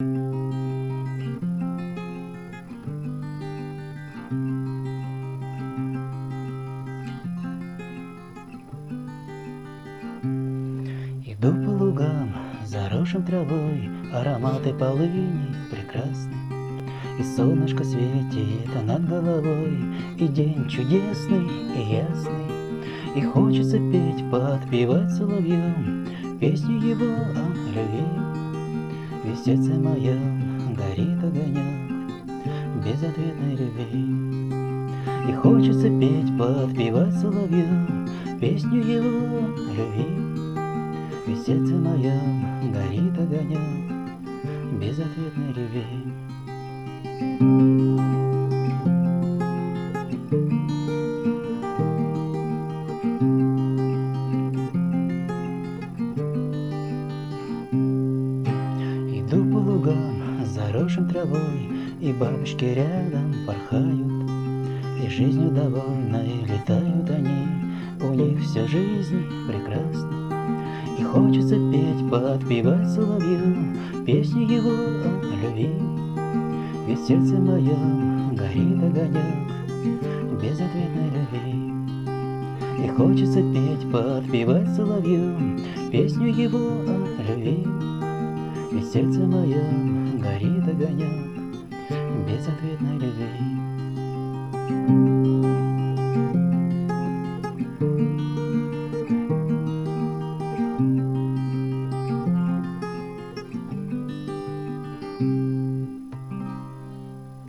Иду по лугам, заросшим травой, Ароматы полыни прекрасны. И солнышко светит над головой, И день чудесный и ясный. И хочется петь, подпевать соловьем Песню его о любви. Ведь сердце моем горит огонек Безответной любви. И хочется петь, подпевать соловьем Песню его любви. Ведь сердце моем горит огонек Безответной любви. Лугам, заросшим травой, И бабочки рядом порхают, И жизнью довольной летают они, У них вся жизнь прекрасна. И хочется петь, подпевать соловью Песню его о любви. Ведь сердце моем горит огонек Безответной любви. И хочется петь, подпевать соловью Песню его о любви. В сердце моем горит огонек Безответной любви.